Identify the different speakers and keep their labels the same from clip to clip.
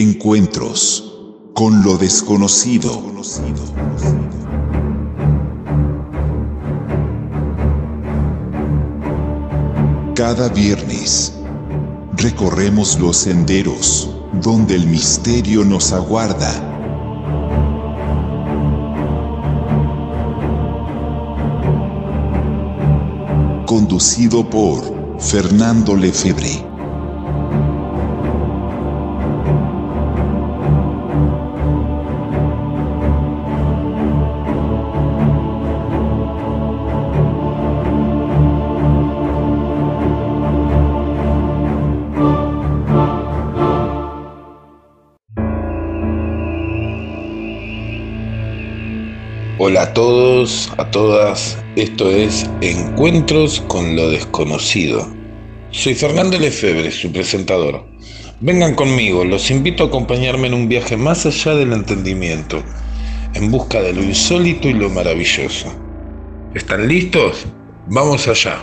Speaker 1: Encuentros con lo desconocido. Cada viernes recorremos los senderos donde el misterio nos aguarda. Conducido por Fernando Lefebvre.
Speaker 2: Todos, a todas, esto es Encuentros con lo desconocido. Soy Fernando Lefebvre, su presentador. Vengan conmigo, los invito a acompañarme en un viaje más allá del entendimiento, en busca de lo insólito y lo maravilloso. ¿Están listos? Vamos allá.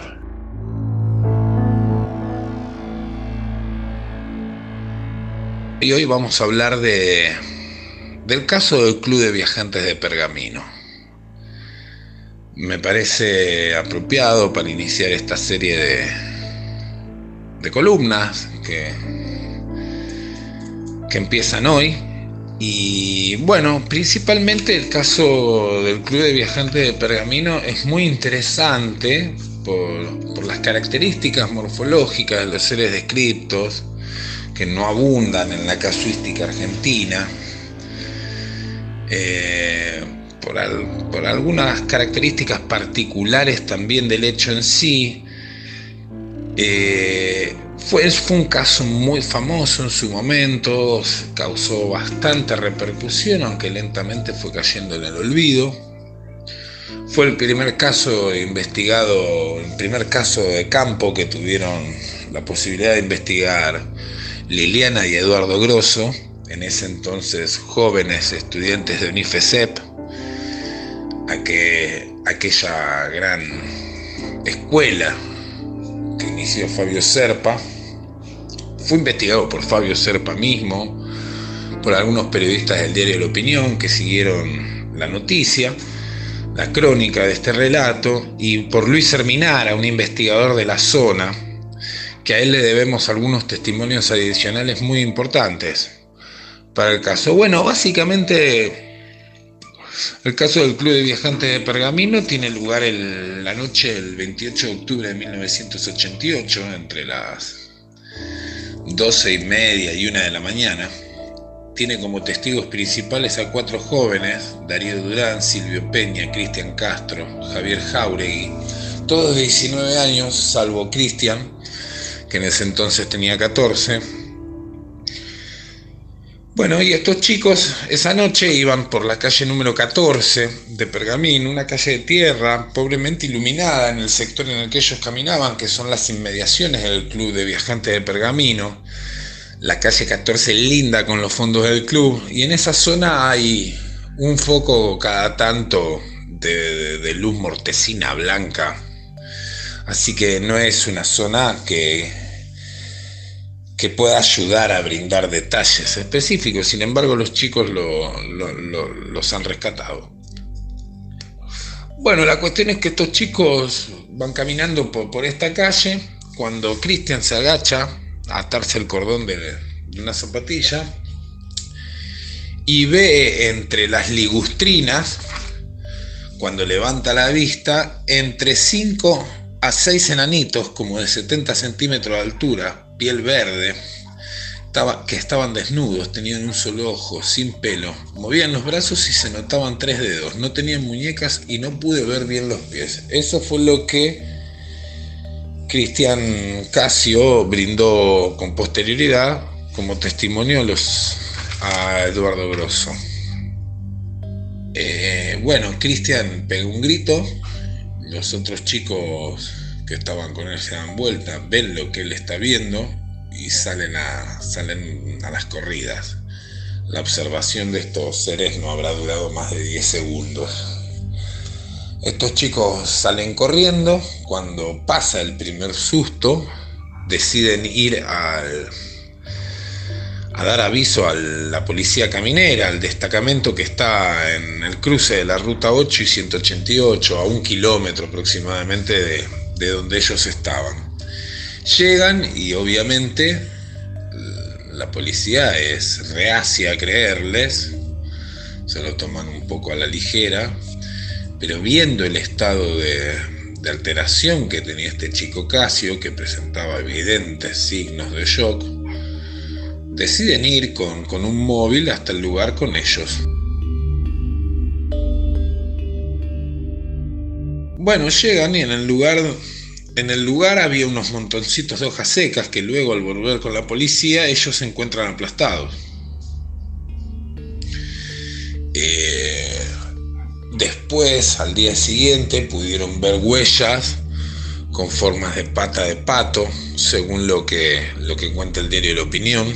Speaker 2: Y hoy vamos a hablar de del caso del Club de Viajantes de Pergamino me parece apropiado para iniciar esta serie de, de columnas que, que empiezan hoy. Y bueno, principalmente el caso del Club de Viajantes de Pergamino es muy interesante por, por las características morfológicas de los seres descriptos que no abundan en la casuística argentina. Eh, por, algunas características particulares también del hecho en sí. Eh, fue, fue un caso muy famoso en su momento, causó bastante repercusión, aunque lentamente fue cayendo en el olvido. Fue el primer caso investigado, el primer caso de campo que tuvieron la posibilidad de investigar Liliana y Eduardo Grosso, en ese entonces jóvenes estudiantes de UNIFESEP, aquella gran escuela que inició Fabio Serpa. Fue investigado por Fabio Serpa mismo, por algunos periodistas del diario La Opinión que siguieron la noticia, la crónica de este relato, y por Luis Herminara, un investigador de la zona, que a él le debemos algunos testimonios adicionales muy importantes para el caso. Bueno, básicamente el caso del Club de Viajantes de Pergamino tiene lugar la noche del 28 de octubre de 1988, entre las 12 y media y una de la mañana. Tiene como testigos principales a cuatro jóvenes, Darío Durán, Silvio Peña, Cristian Castro, Javier Jauregui, todos de 19 años, salvo Cristian, que en ese entonces tenía 14, bueno, y estos chicos esa noche iban por la calle número 14 de Pergamino, una calle de tierra pobremente iluminada en el sector en el que ellos caminaban, que son las inmediaciones del club de viajantes de Pergamino. La calle 14 linda con los fondos del club, y en esa zona hay un foco cada tanto de, de luz mortecina blanca. Así que no es una zona que que pueda ayudar a brindar detalles específicos. Sin embargo, los chicos los han rescatado. Bueno, la cuestión es que estos chicos van caminando por, esta calle cuando Cristian se agacha a atarse el cordón de, de una zapatilla y ve entre las ligustrinas, cuando levanta la vista, entre 5 a 6 enanitos como de 70 centímetros de altura, piel verde, que estaban desnudos, tenían un solo ojo, sin pelo, movían los brazos y se notaban tres dedos, no tenían muñecas y no pude ver bien los pies. Eso fue lo que Cristian Casio brindó con posterioridad como testimonio a, Eduardo Grosso. Eh, bueno, Cristian pegó un grito, los otros chicos que estaban con él se dan vuelta, ven lo que él está viendo y salen a, salen a las corridas. La observación de estos seres no habrá durado más de 10 segundos. Estos chicos salen corriendo, cuando pasa el primer susto, deciden ir al, a dar aviso a la policía caminera, al destacamento que está en el cruce de la ruta 8 y 188, a un kilómetro aproximadamente de, de donde ellos estaban. Llegan y obviamente la policía es reacia a creerles, se lo toman un poco a la ligera, pero viendo el estado de, alteración que tenía este chico Casio, que presentaba evidentes signos de shock, deciden ir con, un móvil hasta el lugar con ellos. Bueno, llegan y en el lugar en el lugar había unos montoncitos de hojas secas que luego al volver con la policía ellos se encuentran aplastados. Eh, después, al día siguiente, pudieron ver huellas con formas de pata de pato, según lo que, lo que cuenta el diario La Opinión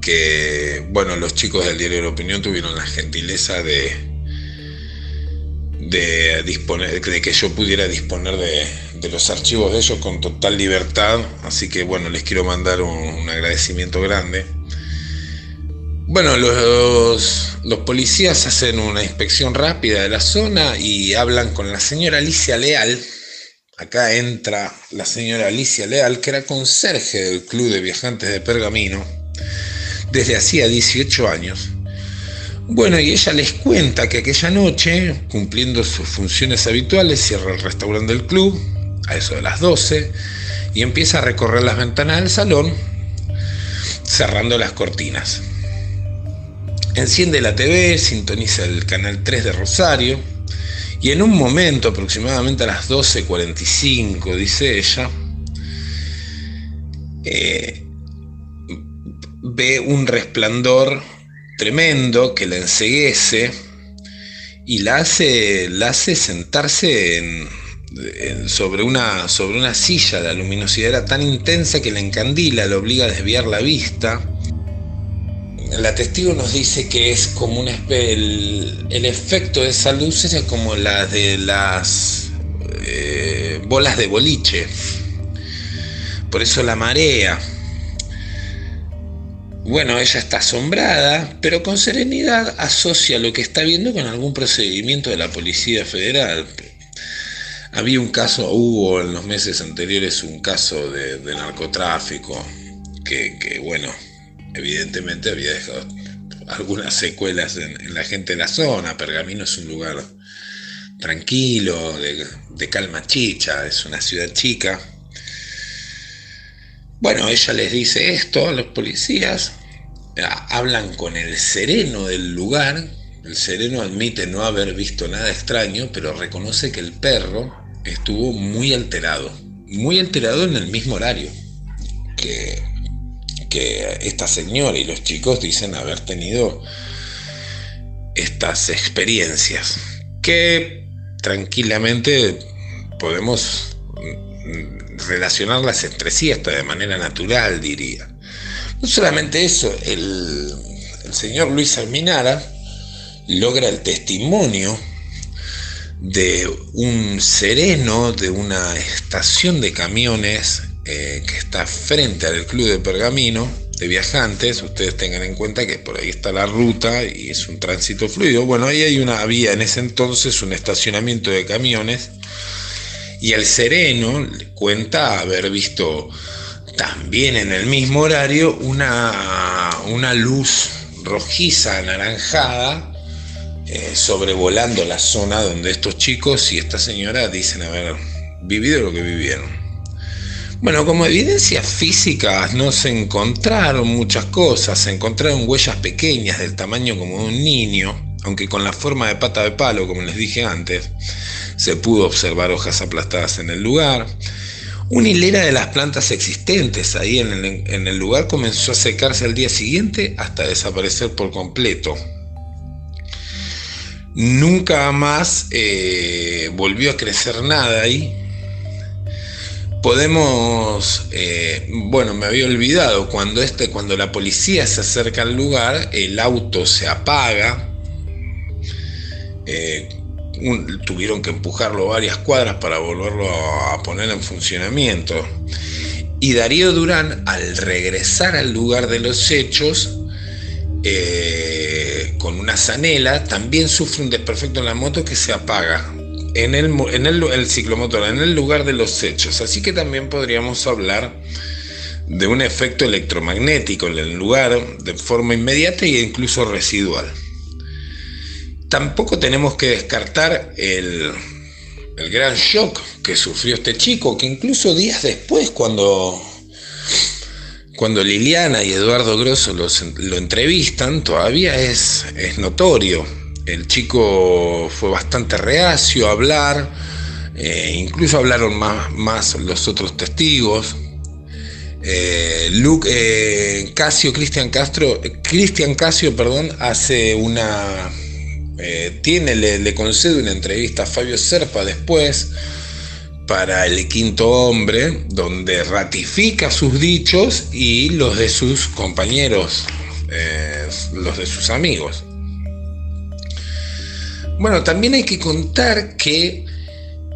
Speaker 2: que, bueno, los chicos del diario la opinión tuvieron la gentileza de, de, disponer, de que yo pudiera disponer de, los archivos de ellos con total libertad, así que, bueno, les quiero mandar un, agradecimiento grande. Bueno, los, los, policías hacen una inspección rápida de la zona y hablan con la señora Alicia Leal. Acá entra la señora Alicia Leal, que era conserje del Club de Viajantes de Pergamino desde hacía 18 años. Bueno, y ella les cuenta que aquella noche, cumpliendo sus funciones habituales, cierra el restaurante del club, a eso de las 12, y empieza a recorrer las ventanas del salón, cerrando las cortinas. Enciende la TV, sintoniza el canal 3 de Rosario, y en un momento, aproximadamente a las 12.45, dice ella, eh, ve un resplandor tremendo que la enseguece y la hace, la hace sentarse sobre, una, sobre una silla. La luminosidad era tan intensa que la encandila, la obliga a desviar la vista. La testigo nos dice que es como un el, el efecto de esa luz es como la de las eh, bolas de boliche. Por eso la marea. Bueno, ella está asombrada, pero con serenidad asocia lo que está viendo con algún procedimiento de la Policía Federal. Había un caso, hubo en los meses anteriores un caso de, narcotráfico que, bueno, evidentemente había dejado algunas secuelas en, la gente de la zona. Pergamino es un lugar tranquilo, de, de calma chicha, es una ciudad chica bueno, ella les dice esto a los policías, hablan con el sereno del lugar, el sereno admite no haber visto nada extraño, pero reconoce que el perro estuvo muy alterado, muy alterado en el mismo horario que, que esta señora y los chicos dicen haber tenido estas experiencias que tranquilamente podemos relacionarlas entre sí hasta de manera natural, diría. No solamente eso, el, señor Luis Alminara logra el testimonio de un sereno de una estación de camiones eh, que está frente al club de Pergamino de viajantes. Ustedes tengan en cuenta que por ahí está la ruta y es un tránsito fluido. Bueno, ahí hay una, había en ese entonces un estacionamiento de camiones y el sereno cuenta haber visto también en el mismo horario una, una luz rojiza, anaranjada, eh, sobrevolando la zona donde estos chicos y esta señora dicen haber vivido lo que vivieron. Bueno, como evidencias físicas no se encontraron muchas cosas, se encontraron huellas pequeñas del tamaño como de un niño, aunque con la forma de pata de palo, como les dije antes, se pudo observar hojas aplastadas en el lugar. Una hilera de las plantas existentes ahí en el, lugar comenzó a secarse al día siguiente hasta desaparecer por completo. Nunca más eh, volvió a crecer nada ahí. Podemos, eh, bueno, me había olvidado, cuando, este, cuando la policía se acerca al lugar, el auto se apaga. Eh, tuvieron que empujarlo varias cuadras para volverlo a poner en funcionamiento. Y Darío Durán, al regresar al lugar de los hechos, eh, con una zanela, también sufre un desperfecto en la moto que se apaga en el, en el, ciclomotor, en el lugar de los hechos. Así que también podríamos hablar de un efecto electromagnético en el lugar de forma inmediata e incluso residual. Tampoco tenemos que descartar el, el gran shock que sufrió este chico, que incluso días después, cuando, cuando Liliana y Eduardo Grosso lo entrevistan, todavía es, es notorio. El chico fue bastante reacio a hablar, eh, incluso hablaron más, más los otros testigos. Eh, Luke eh, Casio, Cristian Castro, Cristian Casio, perdón, hace una, tiene, le, le, concede una entrevista a Fabio Serpa después para el quinto hombre, donde ratifica sus dichos y los de sus compañeros, los de sus amigos. Bueno, también hay que contar que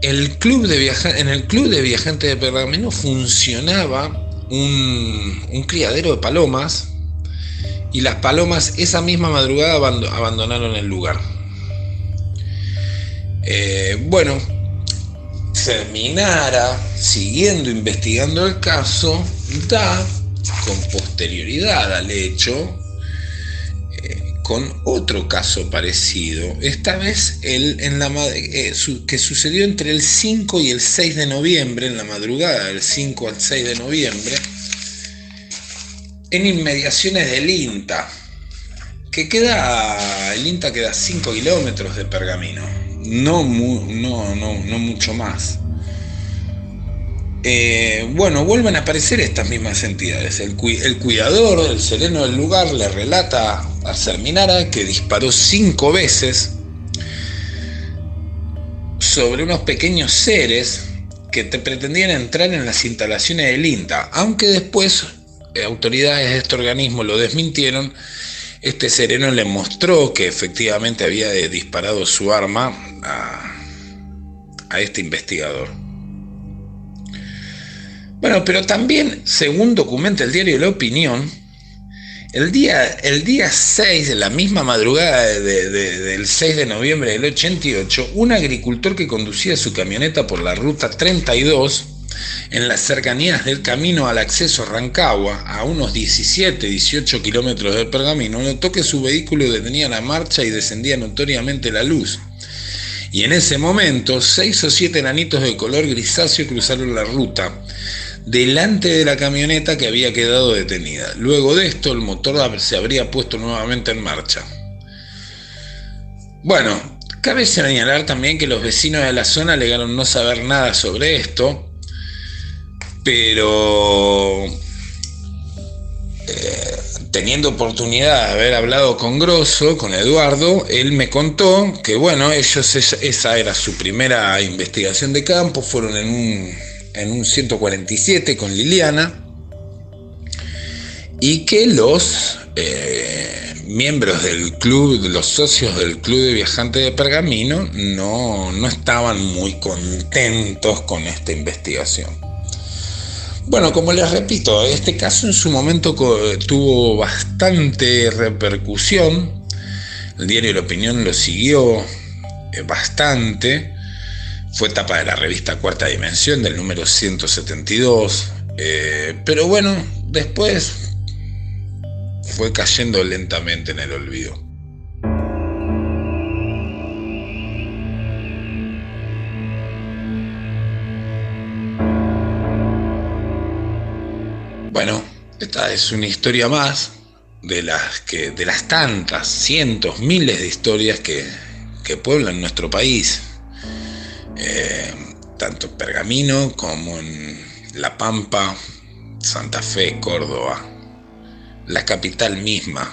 Speaker 2: el club de en el club de viajantes de Pergamino funcionaba un, criadero de palomas y las palomas esa misma madrugada abandonaron el lugar. Eh, bueno, terminara siguiendo investigando el caso, da con posterioridad al hecho con otro caso parecido, esta vez el, en la, eh, que sucedió entre el 5 y el 6 de noviembre, en la madrugada del 5 al 6 de noviembre, en inmediaciones del INTA, que queda, el INTA queda 5 kilómetros de Pergamino, no, no, no, no mucho más. Eh, bueno, vuelven a aparecer estas mismas entidades. El, cuidador, el sereno del lugar, le relata a Serminara que disparó cinco veces sobre unos pequeños seres que te pretendían entrar en las instalaciones del INTA, aunque después autoridades de este organismo lo desmintieron. Este sereno le mostró que efectivamente había disparado su arma a este investigador. Bueno, pero también, según documenta el diario La Opinión, el día, el día 6, de la misma madrugada del 6 de noviembre del 88, un agricultor que conducía su camioneta por la ruta 32 en las cercanías del camino al acceso a Rancagua, a unos 17, 18 kilómetros del Pergamino, notó que su vehículo detenía la marcha y descendía notoriamente la luz. Y en ese momento, seis o siete enanitos de color grisáceo cruzaron la ruta delante de la camioneta que había quedado detenida. Luego de esto el motor se habría puesto nuevamente en marcha. Bueno, cabe señalar también que los vecinos de la zona alegaron no saber nada sobre esto, pero eh, teniendo oportunidad de haber hablado con Grosso, con Eduardo, él me contó que bueno, ellos esa era su primera investigación de campo, fueron en un en un 147 con Liliana y que los eh, miembros del club, los socios del club de viajantes de Pergamino no, no estaban muy contentos con esta investigación. Bueno, como les repito, este caso en su momento tuvo bastante repercusión. El diario La Opinión lo siguió eh, bastante fue tapa de la revista Cuarta Dimensión del número 172. Eh, pero bueno, después fue cayendo lentamente en el olvido. Bueno, esta es una historia más de las que de las tantas, cientos, miles de historias que, que pueblan nuestro país eh, tanto en Pergamino como en La Pampa, Santa Fe, Córdoba, la capital misma,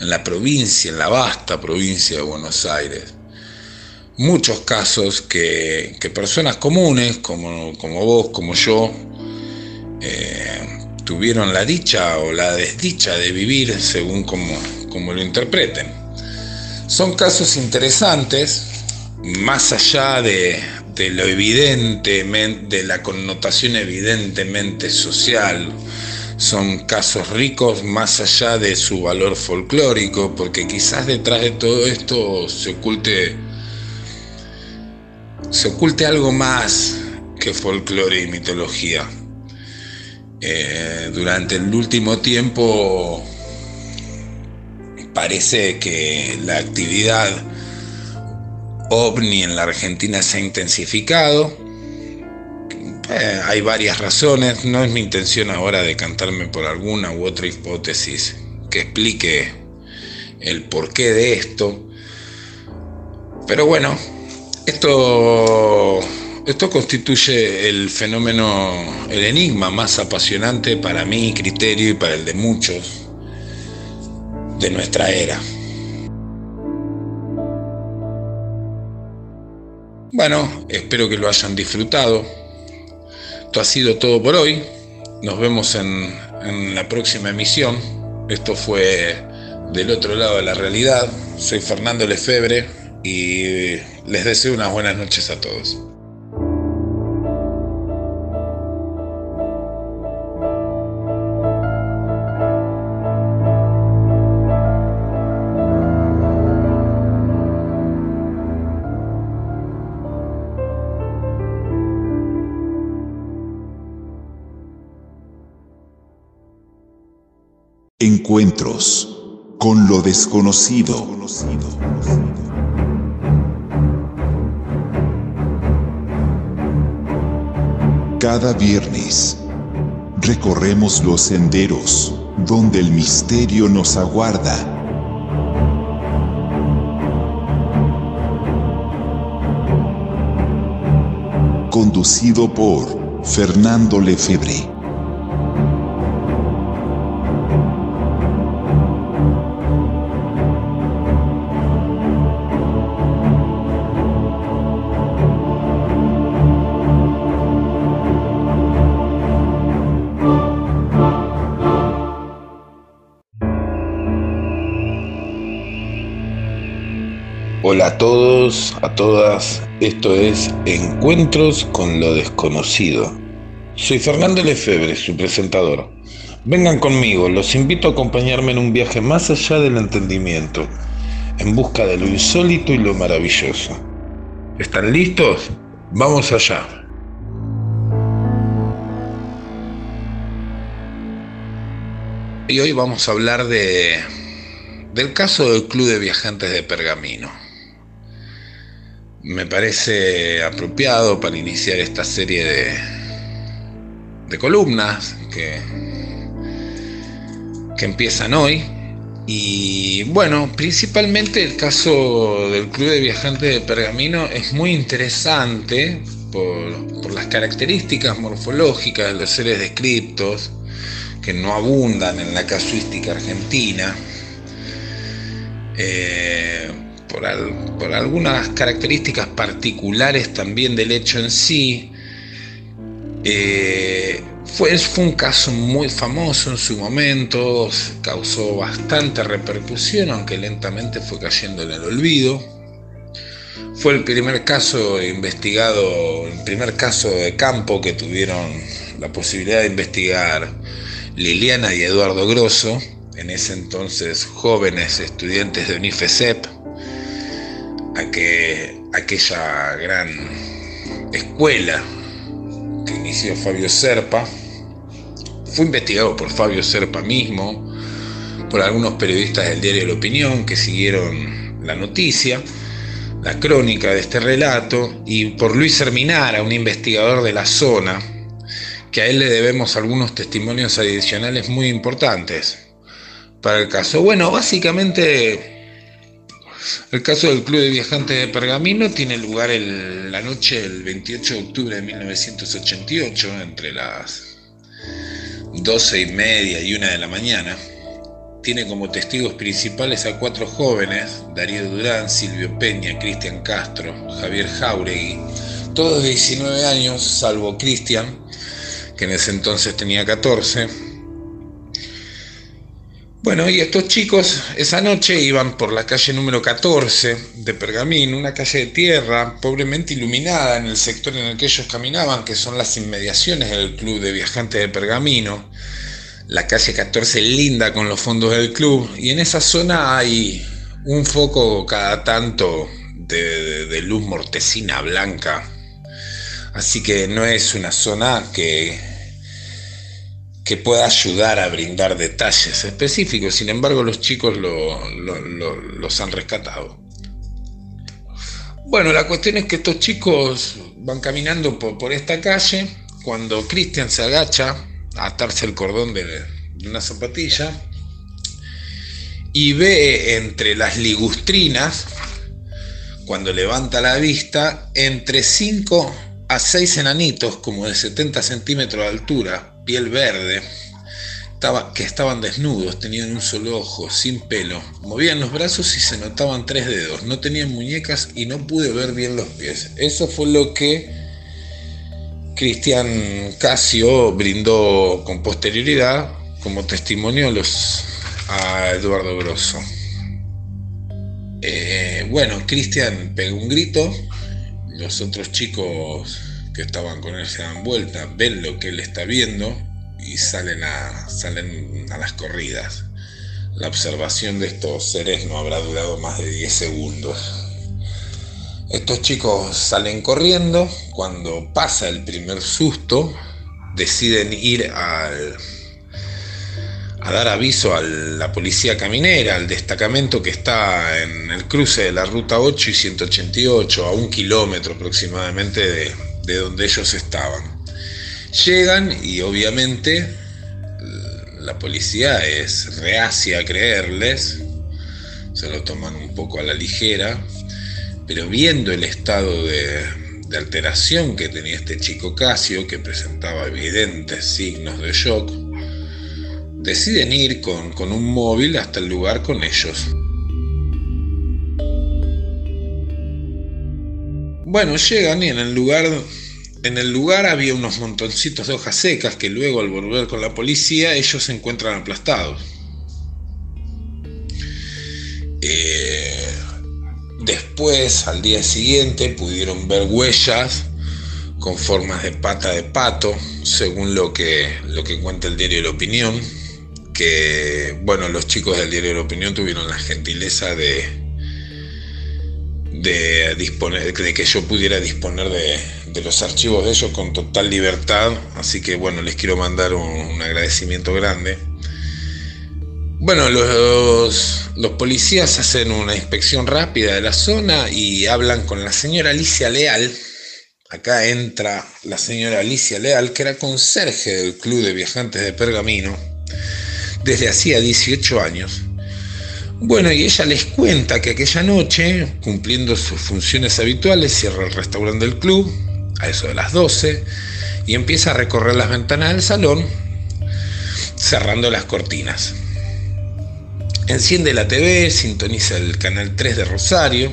Speaker 2: en la provincia, en la vasta provincia de Buenos Aires. Muchos casos que, personas comunes, como, como, vos, como yo, eh, tuvieron la dicha o la desdicha de vivir según como, lo interpreten. Son casos interesantes, más allá de, lo evidente, de la connotación evidentemente social, son casos ricos más allá de su valor folclórico, porque quizás detrás de todo esto se oculte se oculte algo más que folclore y mitología. Eh, durante el último tiempo parece que la actividad ovni en la Argentina se ha intensificado. Eh, hay varias razones, no es mi intención ahora decantarme por alguna u otra hipótesis que explique el porqué de esto. Pero bueno, esto, esto constituye el fenómeno, el enigma más apasionante para mi criterio y para el de muchos de nuestra era. Bueno, espero que lo hayan disfrutado. Esto ha sido todo por hoy. Nos vemos en, en la próxima emisión. Esto fue del otro lado de la realidad. Soy Fernando Lefebre y les deseo unas buenas noches a todos.
Speaker 1: Encuentros con lo desconocido. Cada viernes recorremos los senderos donde el misterio nos aguarda. Conducido por Fernando Lefebvre.
Speaker 2: A todas, esto es Encuentros con lo desconocido. Soy Fernando Lefebvre, su presentador. Vengan conmigo, los invito a acompañarme en un viaje más allá del entendimiento, en busca de lo insólito y lo maravilloso. ¿Están listos? Vamos allá. Y hoy vamos a hablar de del caso del Club de Viajantes de Pergamino me parece apropiado para iniciar esta serie de, de columnas que, que empiezan hoy. Y bueno, principalmente el caso del Club de Viajantes de Pergamino es muy interesante por, por las características morfológicas de los seres descriptos que no abundan en la casuística argentina. Eh, por, algunas características particulares también del hecho en sí. Eh, fue, fue un caso muy famoso en su momento, causó bastante repercusión, aunque lentamente fue cayendo en el olvido. Fue el primer caso investigado, el primer caso de campo que tuvieron la posibilidad de investigar Liliana y Eduardo Grosso, en ese entonces jóvenes estudiantes de UNIFESEP, aquella gran escuela que inició Fabio Serpa. Fue investigado por Fabio Serpa mismo, por algunos periodistas del diario La Opinión que siguieron la noticia, la crónica de este relato, y por Luis Herminara, un investigador de la zona, que a él le debemos algunos testimonios adicionales muy importantes para el caso. Bueno, básicamente el caso del Club de Viajantes de Pergamino tiene lugar la noche del 28 de octubre de 1988, entre las 12 y media y una de la mañana. Tiene como testigos principales a cuatro jóvenes, Darío Durán, Silvio Peña, Cristian Castro, Javier Jauregui, todos de 19 años, salvo Cristian, que en ese entonces tenía 14 bueno, y estos chicos esa noche iban por la calle número 14 de Pergamino, una calle de tierra pobremente iluminada en el sector en el que ellos caminaban, que son las inmediaciones del Club de Viajantes de Pergamino, la calle 14 linda con los fondos del club y en esa zona hay un foco cada tanto de, luz mortecina blanca. Así que no es una zona que, que pueda ayudar a brindar detalles específicos. Sin embargo, los chicos los han rescatado. Bueno, la cuestión es que estos chicos van caminando por, por esta calle. Cuando Cristian se agacha a atarse el cordón de, una zapatilla y ve entre las ligustrinas, cuando levanta la vista, entre 5 a 6 enanitos, como de 70 centímetros de altura, piel verde, que estaban desnudos, tenían un solo ojo, sin pelo, movían los brazos y se notaban tres dedos, no tenían muñecas y no pude ver bien los pies. Eso fue lo que Cristian Casio brindó con posterioridad como testimonio a Eduardo Grosso. Eh, bueno, Cristian pegó un grito, los otros chicos que estaban con él se dan vuelta, ven lo que él está viendo y salen a, salen a las corridas. La observación de estos seres no habrá durado más de 10 segundos. Estos chicos salen corriendo, cuando pasa el primer susto, deciden ir al, a dar aviso a la policía caminera, al destacamento que está en el cruce de la ruta 8 y 188, a un kilómetro aproximadamente de, de donde ellos estaban. Llegan y obviamente la policía es reacia a creerles, se lo toman un poco a la ligera, pero viendo el estado de, alteración que tenía este chico Casio, que presentaba evidentes signos de shock, deciden ir con, con un móvil hasta el lugar con ellos. Bueno, llegan y en el lugar en el lugar había unos montoncitos de hojas secas que luego al volver con la policía ellos se encuentran aplastados. Eh, Después, al día siguiente, pudieron ver huellas con formas de pata de pato, según lo que, lo que cuenta el diario la opinión, que, bueno, los chicos del diario la opinión tuvieron la gentileza de, de, disponer, de que yo pudiera disponer de, los archivos de ellos con total libertad, así que, bueno, les quiero mandar un agradecimiento grande. Bueno, los, policías hacen una inspección rápida de la zona y hablan con la señora Alicia Leal. Acá entra la señora Alicia Leal, que era conserje del Club de Viajantes de Pergamino desde hacía 18 años. Bueno, y ella les cuenta que aquella noche, cumpliendo sus funciones habituales, cierra el restaurante del club a eso de las 12 y empieza a recorrer las ventanas del salón cerrando las cortinas. Enciende la TV, sintoniza el canal 3 de Rosario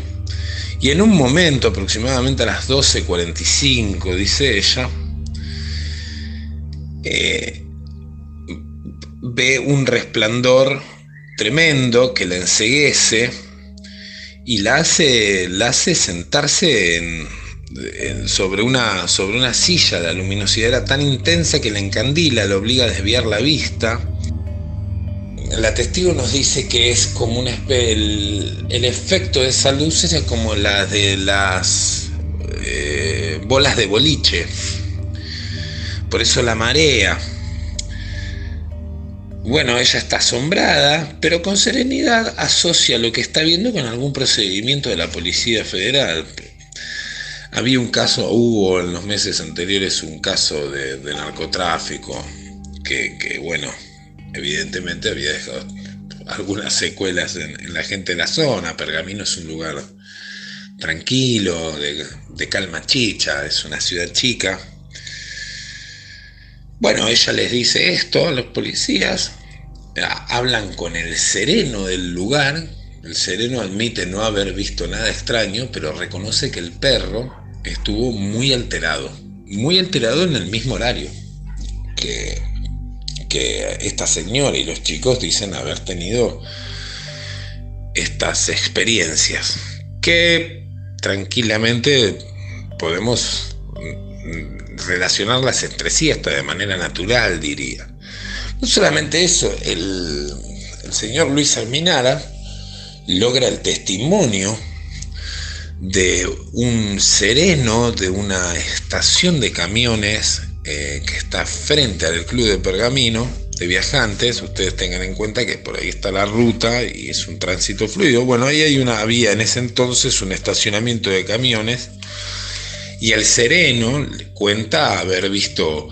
Speaker 2: y en un momento, aproximadamente a las 12.45, dice ella, eh, ve un resplandor tremendo que la enseguece y la hace, la hace sentarse sobre, una, sobre una silla. La luminosidad era tan intensa que la encandila, la obliga a desviar la vista la testigo nos dice que es como un el, el efecto de esa luz es como la de las eh, bolas de boliche. Por eso la marea. Bueno, ella está asombrada, pero con serenidad asocia lo que está viendo con algún procedimiento de la Policía Federal. Había un caso, hubo en los meses anteriores un caso de, narcotráfico, que, que bueno, evidentemente había dejado algunas secuelas en, la gente de la zona. Pergamino es un lugar tranquilo, de, calma chicha, es una ciudad chica. Bueno, ella les dice esto a los policías, hablan con el sereno del lugar, el sereno admite no haber visto nada extraño, pero reconoce que el perro estuvo muy alterado, muy alterado en el mismo horario que que esta señora y los chicos dicen haber tenido estas experiencias que tranquilamente podemos relacionarlas entre sí hasta de manera natural, diría. No solamente eso, el, señor Luis Alminara logra el testimonio de un sereno de una estación de camiones eh, que está frente al club de Pergamino de viajantes. Ustedes tengan en cuenta que por ahí está la ruta y es un tránsito fluido. Bueno, ahí hay una había en ese entonces un estacionamiento de camiones y el sereno cuenta haber visto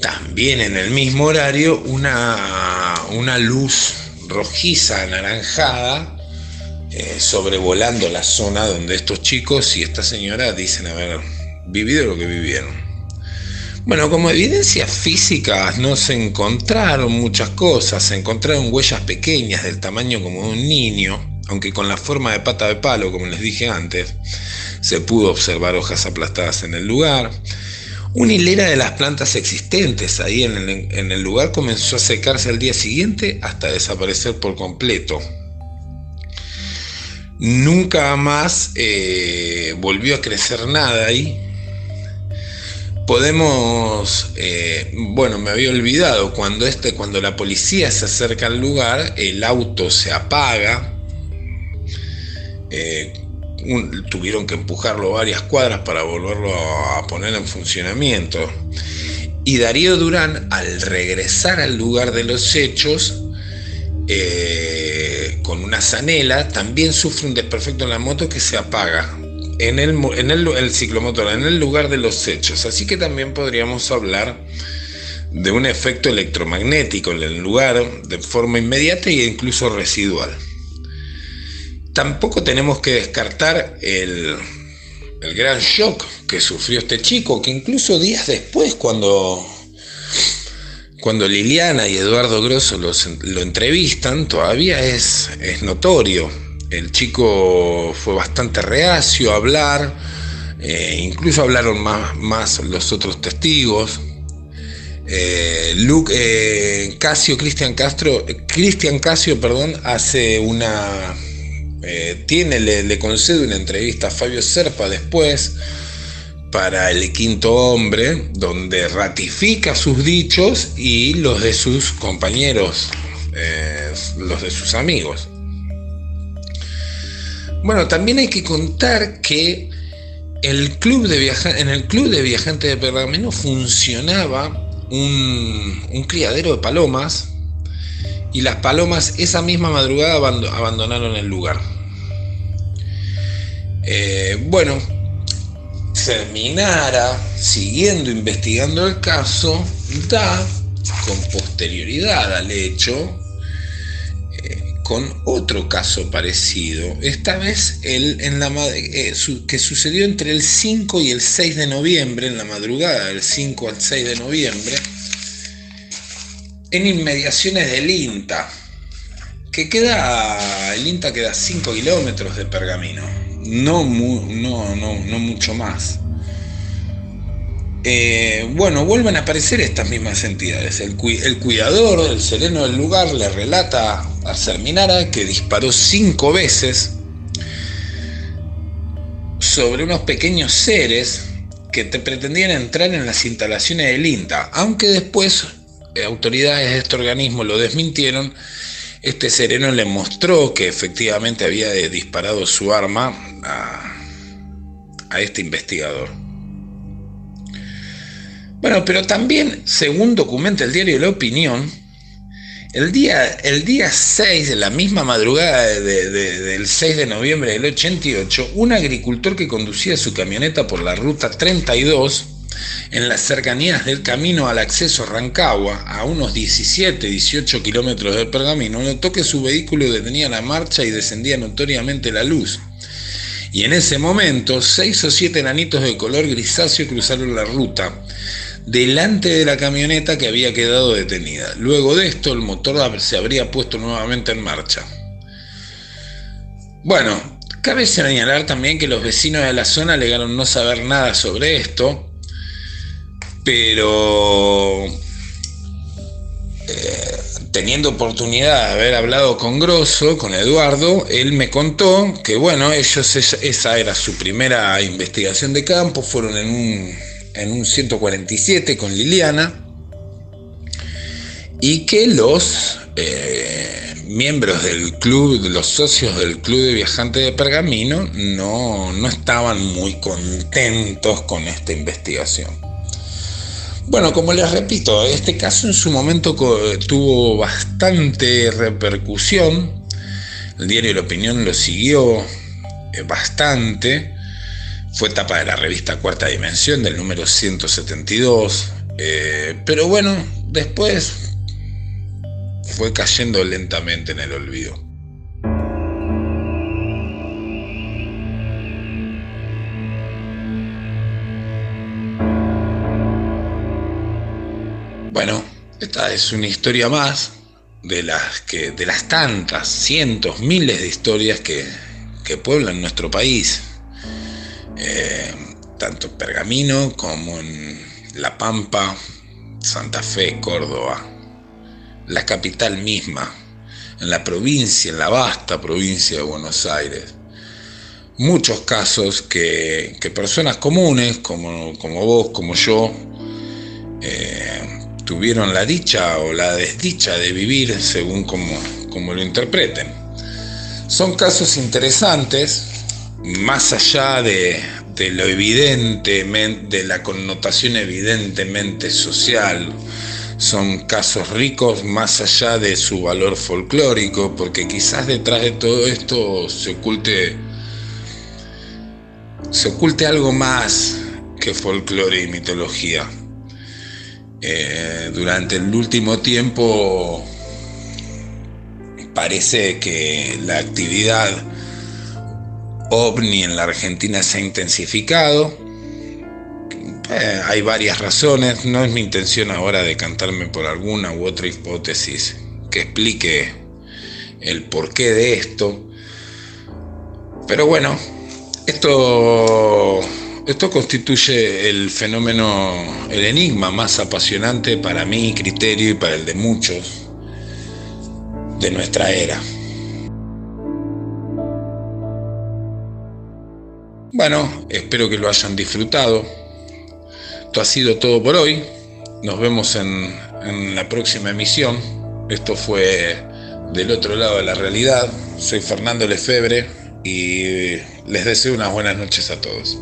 Speaker 2: también en el mismo horario una, una luz rojiza anaranjada eh, sobrevolando la zona donde estos chicos y esta señora dicen haber vivido lo que vivieron. Bueno, como evidencias físicas no se encontraron muchas cosas, se encontraron huellas pequeñas del tamaño como de un niño, aunque con la forma de pata de palo, como les dije antes, se pudo observar hojas aplastadas en el lugar. Una hilera de las plantas existentes ahí en el, lugar comenzó a secarse al día siguiente hasta desaparecer por completo, Nunca más eh, volvió a crecer nada ahí. Podemos, eh, bueno, me había olvidado, cuando, este, cuando la policía se acerca al lugar, el auto se apaga. Eh, tuvieron que empujarlo varias cuadras para volverlo a poner en funcionamiento. Y Darío Durán, al regresar al lugar de los hechos, con una zanela, también sufre un desperfecto en la moto que se apaga en el, en el, ciclomotor, en el lugar de los hechos. Así que también podríamos hablar de un efecto electromagnético en el lugar de forma inmediata e incluso residual. Tampoco tenemos que descartar el, el gran shock que sufrió este chico, que incluso días después, cuando cuando Liliana y Eduardo Grosso lo entrevistan, todavía es, es notorio. El chico fue bastante reacio a hablar, eh, incluso hablaron más, más, los otros testigos. Eh, Luke eh, Casio, Cristian Castro, Cristian Casio, perdón, hace una, tiene, le, le concede una entrevista a Fabio Serpa después para el quinto hombre, donde ratifica sus dichos y los de sus compañeros, eh, los de sus amigos. Bueno, también hay que contar que el club de en el club de viajantes de Pergamino funcionaba un, criadero de palomas y las palomas esa misma madrugada abandonaron el lugar. Eh, bueno, terminara siguiendo investigando el caso, da con posterioridad al hecho eh, con otro caso parecido, esta vez el, en la, eh, que sucedió entre el 5 y el 6 de noviembre, en la madrugada del 5 al 6 de noviembre, en inmediaciones del INTA, que queda, el INTA queda a 5 kilómetros de Pergamino no, no, no, no mucho más. Eh, bueno, vuelven a aparecer estas mismas entidades. El, cuidador, el sereno del lugar, le relata a Serminara que disparó cinco veces sobre unos pequeños seres que te pretendían entrar en las instalaciones del INTA, aunque después eh, autoridades de este organismo lo desmintieron este sereno le mostró que efectivamente había disparado su arma a, este investigador. Bueno, pero también, según documenta el diario La Opinión, el día, el día 6 de la misma madrugada del 6 de noviembre del 88, un agricultor que conducía su camioneta por la ruta 32 en las cercanías del camino al acceso a Rancagua, a unos 17-18 kilómetros del Pergamino, notó que su vehículo detenía la marcha y descendía notoriamente la luz. Y en ese momento, seis o siete enanitos de color grisáceo cruzaron la ruta, delante de la camioneta que había quedado detenida. Luego de esto, el motor se habría puesto nuevamente en marcha. Bueno, cabe señalar también que los vecinos de la zona alegaron no saber nada sobre esto, pero eh, teniendo oportunidad de haber hablado con Grosso, con Eduardo, él me contó que bueno, ellos esa era su primera investigación de campo, fueron en un, en un 147 con Liliana y que los eh, miembros del club, los socios del club de viajantes de Pergamino, no, no estaban muy contentos con esta investigación. Bueno, como les repito, este caso en su momento tuvo bastante repercusión. El diario La Opinión lo siguió eh, bastante. Fue tapa de la revista Cuarta Dimensión del número 172. Eh, pero bueno, después fue cayendo lentamente en el olvido. Esta es una historia más de las que de las tantas, cientos, miles de historias que, que pueblan nuestro país, eh, tanto en Pergamino como en La Pampa, Santa Fe, Córdoba, la capital misma, en la provincia, en la vasta provincia de Buenos Aires. Muchos casos que, personas comunes, como, como, vos, como yo, eh, tuvieron la dicha o la desdicha de vivir según como, como lo interpreten. Son casos interesantes, más allá de, de lo evidente, de la connotación evidentemente social son casos ricos más allá de su valor folclórico, porque quizás detrás de todo esto se oculte, se oculte algo más que folclore y mitología. Eh, durante el último tiempo parece que la actividad ovni en la Argentina se ha intensificado eh, hay varias razones, no es mi intención ahora decantarme por alguna u otra hipótesis que explique el porqué de esto. Pero bueno, esto, esto constituye el fenómeno, el enigma más apasionante para mi criterio y para el de muchos de nuestra era. Bueno, espero que lo hayan disfrutado ha sido todo por hoy. Nos vemos en, en la próxima emisión. Esto fue del otro lado de la realidad. Soy Fernando Lefebre y les deseo unas buenas noches a todos.